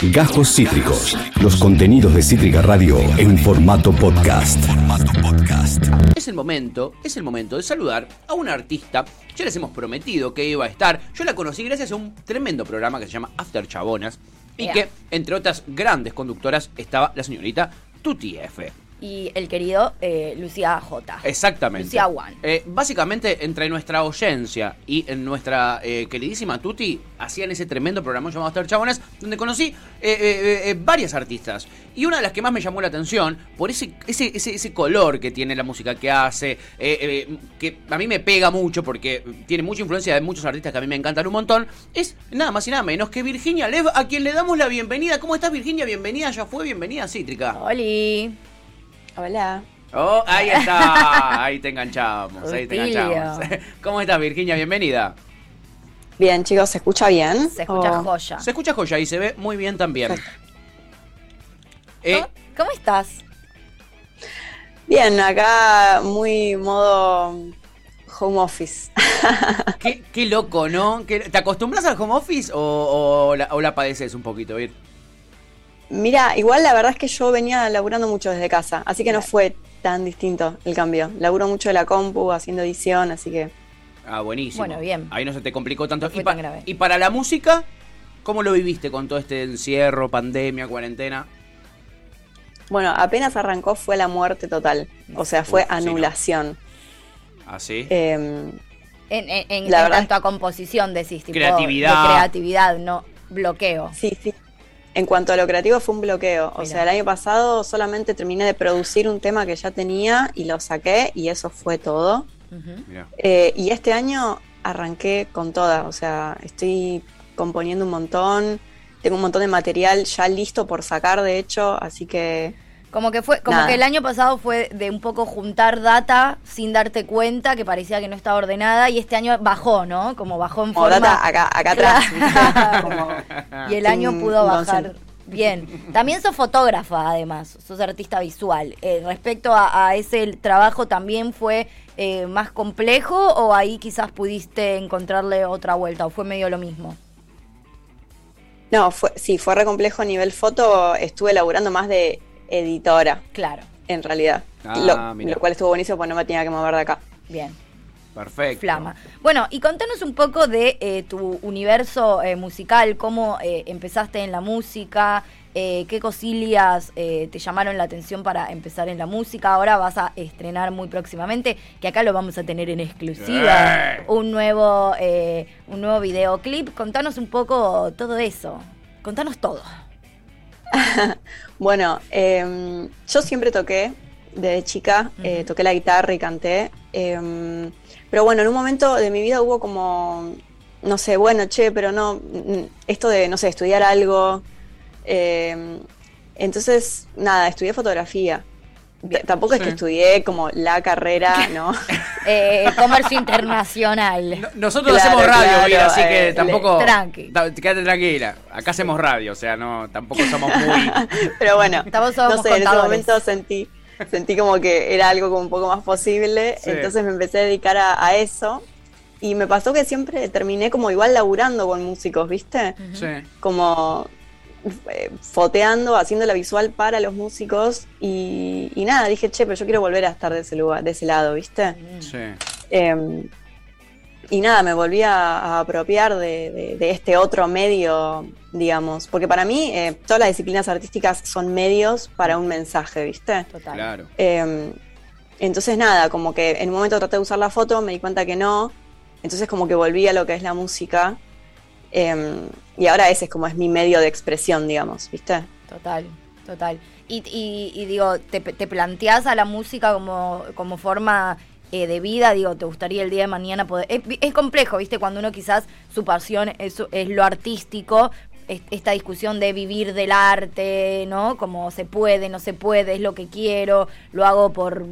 Gajos Cítricos. Los contenidos de Cítrica Radio en formato podcast. Es el momento, es el momento de saludar a una artista. Ya les hemos prometido que iba a estar. Yo la conocí gracias a un tremendo programa que se llama After Chabonas. Y que, entre otras grandes conductoras, estaba la señorita Tuti F. Y el querido eh, Lucía J. Exactamente. Lucía One. Eh, básicamente, entre nuestra oyencia y en nuestra eh, queridísima Tuti, hacían ese tremendo programa llamado After Chabonas, donde conocí varias artistas. Y una de las que más me llamó la atención, por ese, ese, ese, ese color que tiene la música que hace, que a mí me pega mucho porque tiene mucha influencia de muchos artistas que a mí me encantan un montón, es nada más y nada menos que Virginia Lev, a quien le damos la bienvenida. ¿Cómo estás, Virginia? Bienvenida, ya fue, bienvenida Cítrica. Oli. Hola. Oh, ahí está. Ahí te enganchamos. Ahí te enganchamos. ¿Cómo estás, Virginia? Bienvenida. Bien, chicos, ¿se escucha bien? Se escucha Oh. joya. Se escucha joya y se ve muy bien también. Eh, ¿Cómo, cómo estás? Bien, acá muy modo home office. qué, qué loco, ¿no? ¿Qué- ¿Te acostumbras al home office o, o la, o la padeces un poquito, Vir? Mira, igual la verdad es que yo venía laburando mucho desde casa, así que no fue tan distinto el cambio. Laburo mucho de la compu, haciendo edición, así que Ah, buenísimo. Bueno, bien. Ahí no se te complicó tanto. No y, pa- tan grave. y para la música, ¿cómo lo viviste con todo este encierro, pandemia, cuarentena? bueno, apenas arrancó fue la muerte total, o sea, fue Uf, sí, ¿no? anulación. ¿Así? Em, En, en, en- La en verdad a composición, decís, tipo, Creatividad. De creatividad, no bloqueo. sí, sí. En cuanto a lo creativo fue un bloqueo. O Mira. sea, el año pasado solamente terminé de producir un tema que ya tenía y lo saqué y eso fue todo. Eh, y este año arranqué con toda, o sea, estoy componiendo un montón, tengo un montón de material ya listo por sacar, de hecho, así que Como que fue, como Nada. que el año pasado fue de un poco juntar data sin darte cuenta, que parecía que no estaba ordenada, y este año bajó, ¿no? Como bajó en como forma. data acá, acá atrás. Como- y el año pudo no bajar. sé. Bien, también sos fotógrafa además, sos artista visual. Eh, respecto a, a ese trabajo, ¿también fue eh, más complejo o ahí quizás pudiste encontrarle otra vuelta o fue medio lo mismo? No, fue, sí, fue re complejo a nivel foto, estuve laburando más de editora, Claro, en realidad. Ah, lo, cual estuvo buenísimo porque no me tenía que mover de acá. bien. Perfecto. Flama. Bueno, y contanos un poco de eh, tu universo eh, musical, cómo eh, empezaste en la música, eh, qué cosillas eh, te llamaron la atención para empezar en la música. Ahora vas a estrenar muy próximamente, que acá lo vamos a tener en exclusiva, un nuevo, eh, un nuevo videoclip. Contanos un poco todo eso. Contanos todo. Bueno, em, yo siempre toqué desde chica, eh, toqué la guitarra y canté. em, pero bueno, en un momento de mi vida hubo como, no sé, bueno, che, pero no, esto de, no sé, estudiar algo. em, entonces, nada, estudié fotografía. Tampoco es que estudié como la carrera, ¿no? Eh, comercio internacional. No- Nosotros Claro, hacemos radio, claro, así que eh, tampoco. Tranqui. Quédate tranquila. Acá hacemos radio, o sea, no, tampoco somos muy. Pero bueno, Estamos- somos no sé, en ese momento sentí, sentí como que era algo como un poco más posible, Sí. entonces me empecé a dedicar a, a eso y me pasó que siempre terminé como igual laburando con músicos, ¿viste? Sí. Como eh, foteando, haciendo la visual para los músicos y, y nada, dije, che, pero yo quiero volver a estar de ese lugar, de ese lado, ¿viste? Sí. Eh, y nada, me volví a, a apropiar de, de- de este otro medio, digamos, porque para mí eh, todas las disciplinas artísticas son medios para un mensaje, ¿viste? Total. Claro. Eh, entonces nada, como que en un momento traté de usar la foto, me di cuenta que no, entonces como que volví a lo que es la música eh, y ahora ese es como es mi medio de expresión, digamos, ¿viste? Total, total. Y, digo, ¿te, te planteás a la música como, como forma eh, de vida? Digo, ¿te gustaría el día de mañana poder...? Es, complejo, ¿viste? Cuando uno quizás su pasión es, es lo artístico, es- esta discusión de vivir del arte, ¿no? Como se puede, no se puede, es lo que quiero, lo hago por,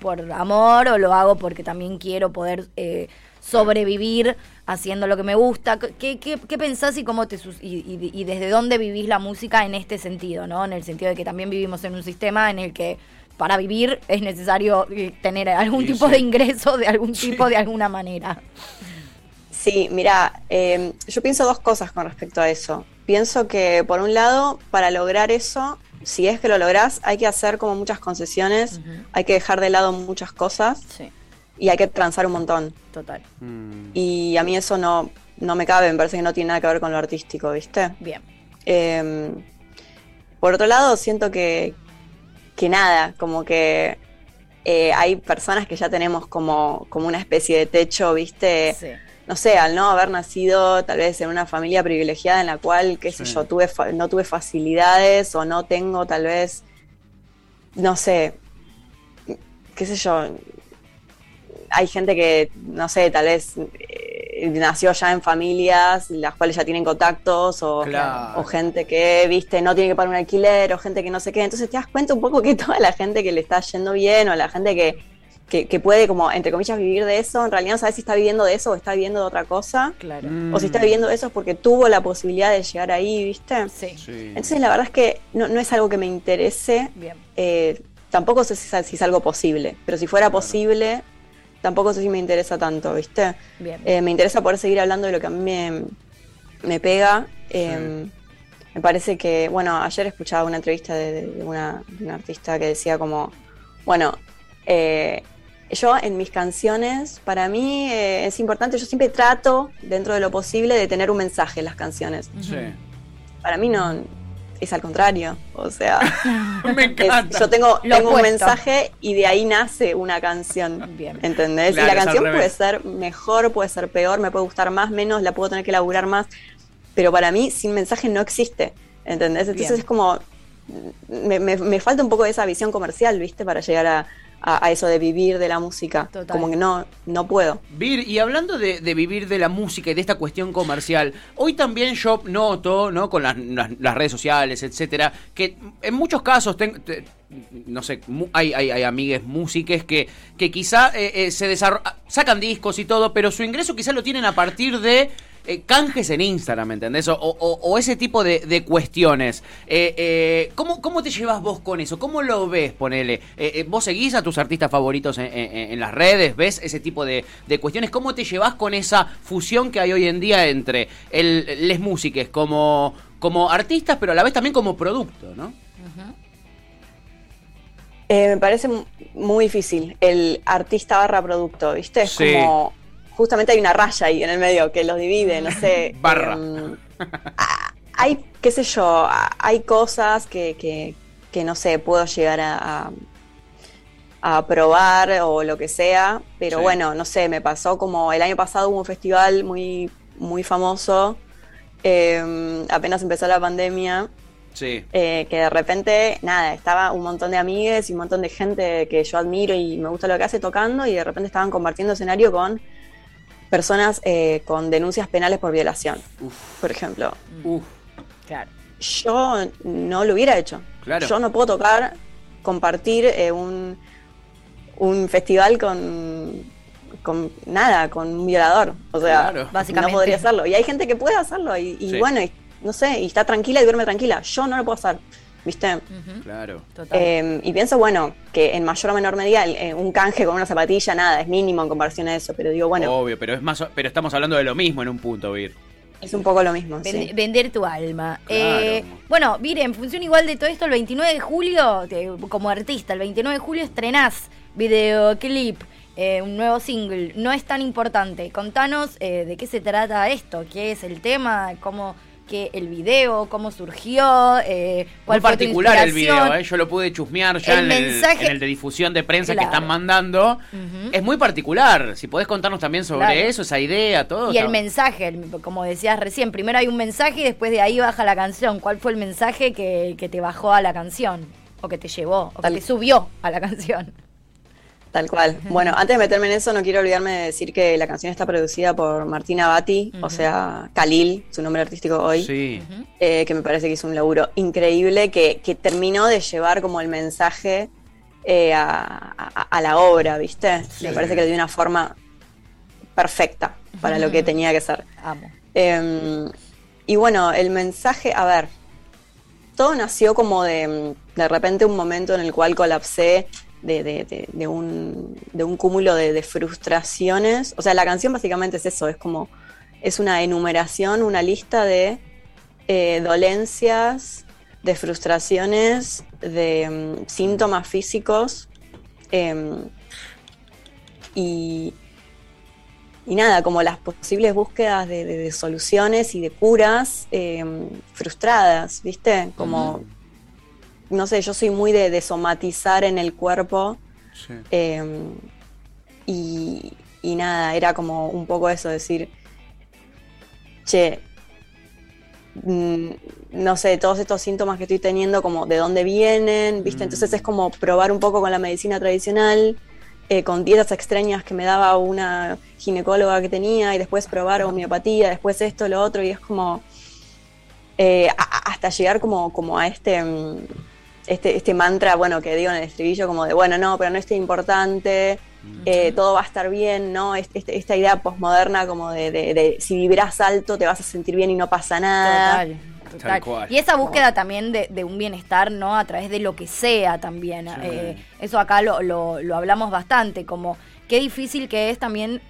por amor o lo hago porque también quiero poder eh, sobrevivir haciendo lo que me gusta. ¿Qué, qué, qué pensás y cómo te y, y- y desde dónde vivís la música en este sentido, ¿no? En el sentido de que también vivimos en un sistema en el que para vivir es necesario eh, tener algún tipo sí. de ingreso de algún tipo de alguna manera. Sí, mira, eh, yo pienso dos cosas con respecto a eso. Pienso que, por un lado, para lograr eso, si es que lo lográs, hay que hacer como muchas concesiones, hay que dejar de lado muchas cosas Sí, y hay que transar un montón. total. Mm. Y a mí eso no, no me cabe, me parece que no tiene nada que ver con lo artístico, ¿viste? Bien. Eh, por otro lado, siento que, que nada, como que eh, hay personas que ya tenemos como, como una especie de techo, ¿viste? Sí. No sé, al no haber nacido tal vez en una familia privilegiada en la cual, qué sé yo, tuve no tuve facilidades o no tengo tal vez, no sé, qué sé yo, hay gente que, no sé, tal vez eh, nació ya en familias las cuales ya tienen contactos o, Claro. o gente que, viste, no tiene que pagar un alquiler o gente que no sé qué. Entonces te das cuenta un poco que toda la gente que le está yendo bien o la gente que, que, que puede como, entre comillas, vivir de eso, en realidad no sabes si está viviendo de eso o está viviendo de otra cosa. Claro. Mm. O si está viviendo de eso es porque tuvo la posibilidad de llegar ahí, ¿viste? Sí. Sí. Entonces la verdad es que no, no es algo que me interese. Bien. Eh, tampoco sé si es, si es algo posible, pero si fuera posible, tampoco sé si me interesa tanto, ¿viste? Bien. Eh, me interesa poder seguir hablando de lo que a mí me, me pega. Eh, Me parece que, bueno, ayer escuchaba una entrevista de, de una, de una artista que decía como, bueno, eh, yo en mis canciones, para mí eh, es importante, yo siempre trato, dentro de lo posible, de tener un mensaje en las canciones. Sí. Para mí no, es al contrario, o sea... Me Es- encanta. yo tengo, tengo un mensaje y de ahí nace una canción. Bien. ¿Entendés? Claro, y la canción puede ser mejor, puede ser peor, me puede gustar más, menos, la puedo tener que laburar más. Pero para mí, sin mensaje no existe. ¿Entendés? Entonces Bien. es como. Me, me- me falta un poco de esa visión comercial, ¿viste? Para llegar a, a- a eso de vivir de la música. Total. Como que no, no puedo. Vir, y hablando de, de vivir de la música y de esta cuestión comercial, hoy también yo noto, ¿no? Con las, las- las redes sociales, etcétera, que en muchos casos, ten- te- no sé, mu- hay, hay, hay amigues músiques que, que quizá eh, eh, se sacan discos y todo, pero su ingreso quizá lo tienen a partir de eh, canjes en Instagram, ¿entendés? O, o- o ese tipo de, de cuestiones. Eh, eh, ¿cómo, ¿Cómo te llevas vos con eso? ¿Cómo lo ves, ponele? Eh, eh, ¿Vos seguís a tus artistas favoritos en, en- en las redes? ¿Ves ese tipo de, de cuestiones? ¿Cómo te llevas con esa fusión que hay hoy en día entre el, les músiques como, como artistas, pero a la vez también como producto, ¿no? Eh, me parece mu- muy difícil el artista barra producto, ¿viste? Es Sí. como. Justamente hay una raya ahí en el medio que los divide, no sé. Barra. em, hay, qué sé yo, hay cosas que, que, que no sé, puedo llegar a, a, a probar o lo que sea, pero Sí. bueno, no sé, me pasó como el año pasado hubo un festival muy, muy famoso, em, apenas empezó la pandemia. Sí. Eh, que de repente, nada, estaba un montón de amigues y un montón de gente que yo admiro y me gusta lo que hace tocando y de repente estaban compartiendo escenario con personas eh, con denuncias penales por violación, por ejemplo. Uf, Claro. Yo no lo hubiera hecho. Claro. Yo no puedo tocar, compartir eh, un, un festival con, con nada, con un violador. O sea, Claro. Básicamente. no podría hacerlo. Y hay gente que puede hacerlo y, y Sí. bueno, y, no sé, y está tranquila y duerme tranquila. Yo no lo puedo hacer, ¿viste? Claro. Total. Eh, y pienso, bueno, que en mayor o menor medida eh, un canje con una zapatilla, nada, es mínimo en comparación a eso, pero digo, bueno, Obvio, pero es más, pero estamos hablando de lo mismo en un punto, Vir. es un poco lo mismo. Sí. Vender tu alma. Claro. Eh, bueno, mire, en función igual de todo esto, el 29 de julio, te- como artista, el 29 de julio estrenás videoclip, eh, un nuevo single. No es tan importante. Contanos eh, de qué se trata esto, qué es el tema, cómo que el video, cómo surgió, eh, Muy cuál fue tu particular el video. ¿eh? yo lo pude chusmear ya El en, mensaje- el, en el de difusión de prensa Claro. que están mandando. Es muy particular. Si podés contarnos también sobre Claro. eso, esa idea, todo. Y el mensaje, el- como decías recién, primero hay un mensaje y después de ahí baja la canción. ¿Cuál fue el mensaje que, que te bajó a la canción? O que te llevó, o Tal- que te subió a la canción. Tal cual. Bueno, antes de meterme en eso, no quiero olvidarme de decir que la canción está producida por Martina Bati, o sea, Khalil, su nombre artístico hoy. Sí. eh, que me parece que hizo un laburo increíble, que, que terminó de llevar como el mensaje eh, a, a- a la obra, ¿viste? Me parece que le dio una forma perfecta para lo que tenía que ser. Amo. Eh, y bueno, el mensaje, a ver, todo nació como de, de repente un momento en el cual colapsé de, un, de un cúmulo de, frustraciones. O sea, la canción básicamente es eso, es como es una enumeración, una lista de eh, dolencias, de frustraciones, de mm, síntomas físicos em, y, y nada, como las posibles búsquedas de soluciones y de curas em, frustradas, ¿viste? Como, no sé, yo soy muy de, de somatizar en el cuerpo Sí. em, y, y nada, era como un poco eso, decir, che, mm, no sé, todos estos síntomas que estoy teniendo, como de dónde vienen, ¿viste? Entonces es como probar un poco con la medicina tradicional, eh, con dietas extrañas que me daba una ginecóloga que tenía, y después probar homeopatía, después esto, lo otro, y es como eh, a- hasta llegar como, como a este, mm, este, este mantra, bueno, que digo en el estribillo, como de, bueno, no, pero no es tan importante, eh, todo va a estar bien, ¿no? Este- este- esta idea posmoderna como de, de- de si vibras alto te vas a sentir bien y no pasa nada. Total. total. Tal cual. Y esa búsqueda también de, de un bienestar, ¿no? A través de lo que sea también. Sí. Eh, eso acá lo, lo- lo hablamos bastante, como qué difícil que es también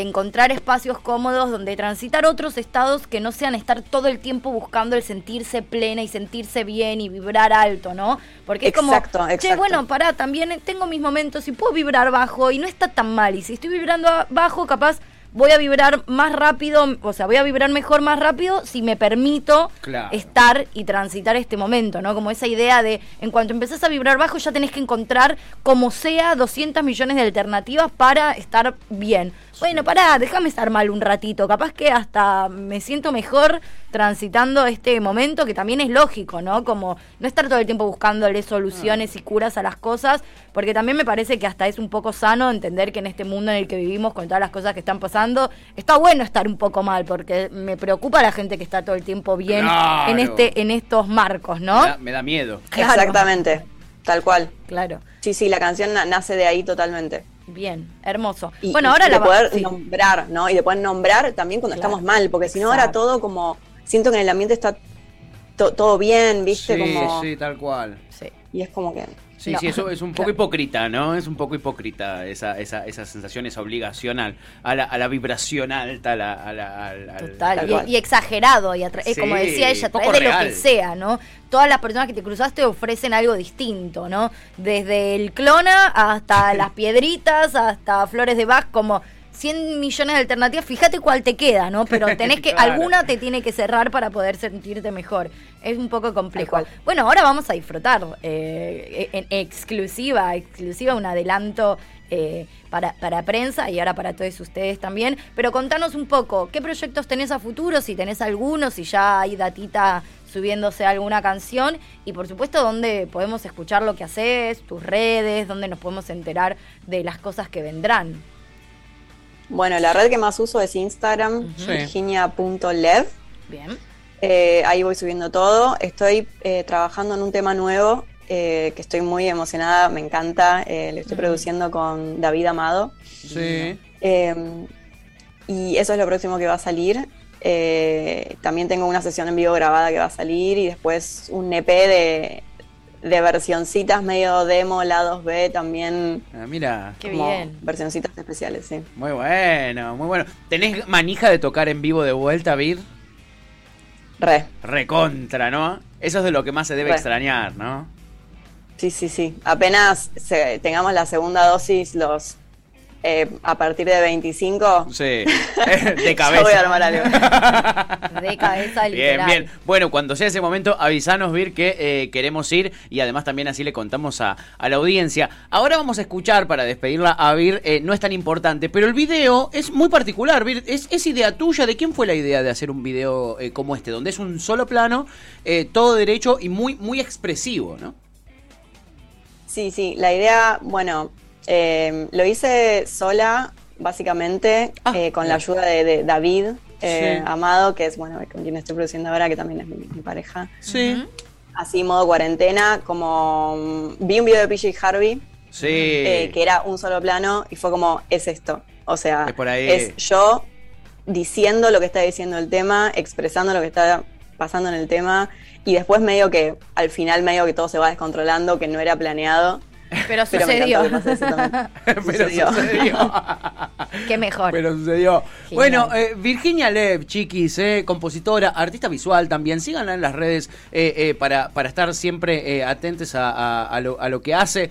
encontrar espacios cómodos donde transitar otros estados que no sean estar todo el tiempo buscando el sentirse plena y sentirse bien y vibrar alto, ¿no? Porque es como, Exacto, che, bueno, pará, también tengo mis momentos y puedo vibrar bajo y no está tan mal. Y si estoy vibrando bajo, capaz voy a vibrar más rápido, o sea, voy a vibrar mejor más rápido si me permito Claro. estar y transitar este momento, ¿no? Como esa idea de, en cuanto empezás a vibrar bajo, ya tenés que encontrar, como sea, 200 millones de alternativas para estar bien. Bueno, pará, déjame estar mal un ratito. Capaz que hasta me siento mejor transitando este momento, que también es lógico, ¿no? Como no estar todo el tiempo buscándole soluciones y curas a las cosas, porque también me parece que hasta es un poco sano entender que en este mundo en el que vivimos, con todas las cosas que están pasando, está bueno estar un poco mal, porque me preocupa la gente que está todo el tiempo bien Claro. en este en estos marcos, ¿no? Me da, me da miedo. Claro. Exactamente, tal cual. Claro. Sí, sí, la canción na- nace de ahí totalmente. Bien, hermoso. Y, bueno, y ahora de la poder sí. nombrar, ¿no? Y de poder nombrar también cuando Claro. estamos mal, porque si no ahora todo como siento que en el ambiente está to- todo bien, ¿viste? Sí, como sí, tal cual. Sí. Y es como que Sí, No. sí, eso es un poco hipócrita, ¿no? Es un poco hipócrita esa, esa, esa sensación, esa obligación al- a, la, a la vibración alta, a la, a la- al- al- Total, Tal y, exagerado, y Sí, como decía ella, través de lo que sea, ¿no? Todas las personas que te cruzaste ofrecen algo distinto, ¿no? Desde el clona hasta las piedritas, hasta flores de Bach, como 100 millones de alternativas, fíjate cuál te queda, ¿no? Pero tenés que, Claro. alguna te tiene que cerrar para poder sentirte mejor. Es un poco complejo. Bueno, ahora vamos a disfrutar eh, en exclusiva, exclusiva, un adelanto eh, para, para prensa y ahora para todos ustedes también. Pero contanos un poco, ¿qué proyectos tenés a futuro? Si tenés algunos, si ya hay datita subiéndose alguna canción y por supuesto dónde podemos escuchar lo que haces, tus redes, dónde nos podemos enterar de las cosas que vendrán. Bueno, la red que más uso es Instagram. Sí. virginia.lev. Bien. Eh, ahí voy subiendo todo. Estoy eh, trabajando en un tema nuevo eh, que estoy muy emocionada, me encanta. Lo estoy produciendo con David Amado. Sí. Eh, y eso es lo próximo que va a salir. También tengo una sesión en vivo grabada que va a salir y después un EP de, de versioncitas medio demo, lados B, también Ah, mira, Qué bien. versioncitas especiales, sí. muy bueno, muy bueno. ¿Tenés manija de tocar en vivo de vuelta, Vir? Re, Recontra, ¿no? Eso es de lo que más se debe Re. extrañar, ¿no? sí, sí, sí. Apenas se- tengamos la segunda dosis, los eh, a partir de 25, Sí, de cabeza. voy a armar algo. De cabeza Bien, literal. bien. Bueno, cuando sea ese momento, avisanos, Vir, que eh, queremos ir y además también así le contamos a, a la audiencia. Ahora vamos a escuchar, para despedirla a Vir, eh, no es tan importante, pero el video es muy particular, Vir. ¿Es, es idea tuya? ¿De quién fue la idea de hacer un video eh, como este? Donde es un solo plano, eh, todo derecho y muy, muy expresivo, ¿no? Sí, sí, la idea, bueno, eh, lo hice sola, básicamente, Ah, eh, con la ayuda de, de David eh, Sí. Amado, que es, bueno, con quien estoy produciendo ahora, que también es mi, mi pareja. Sí. Así, modo cuarentena, como mm, vi un video de PJ Harvey, Sí. eh, que era un solo plano, y fue como, es esto. O sea, Es por ahí. es yo diciendo lo que está diciendo el tema, expresando lo que está pasando en el tema, y después medio que, al final medio que todo se va descontrolando, que no era planeado. Pero sucedió. que. Pero Sucedió. sucedió. Qué mejor. Pero sucedió. Genial. Bueno, eh, Virginia Lev, chiquis, eh, compositora, artista visual también. Síganla en las redes eh, eh, para, para estar siempre eh, atentos a, a- a lo, a lo que hace.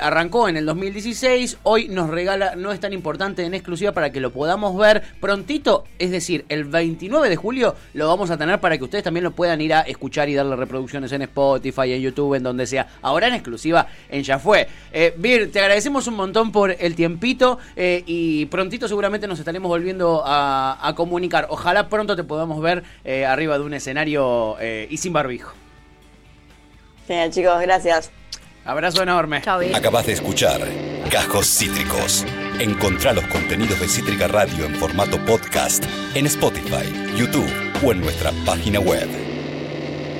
Arrancó en el 2016. Hoy nos regala, no es tan importante en exclusiva para que lo podamos ver prontito. Es decir, el 29 de julio lo vamos a tener para que ustedes también lo puedan ir a escuchar y darle reproducciones en Spotify, en YouTube, en donde sea. Ahora en exclusiva en Ya Fue. Eh, Vir, te agradecemos un montón por el tiempito eh, y prontito seguramente nos estaremos volviendo a, a comunicar. Ojalá pronto te podamos ver eh, arriba de un escenario eh, y sin barbijo. Genial, chicos, gracias. Abrazo enorme. Chao, Vir. Acabas de escuchar Cajos Cítricos. Encontrá los contenidos de Cítrica Radio en formato podcast en Spotify, YouTube o en nuestra página web.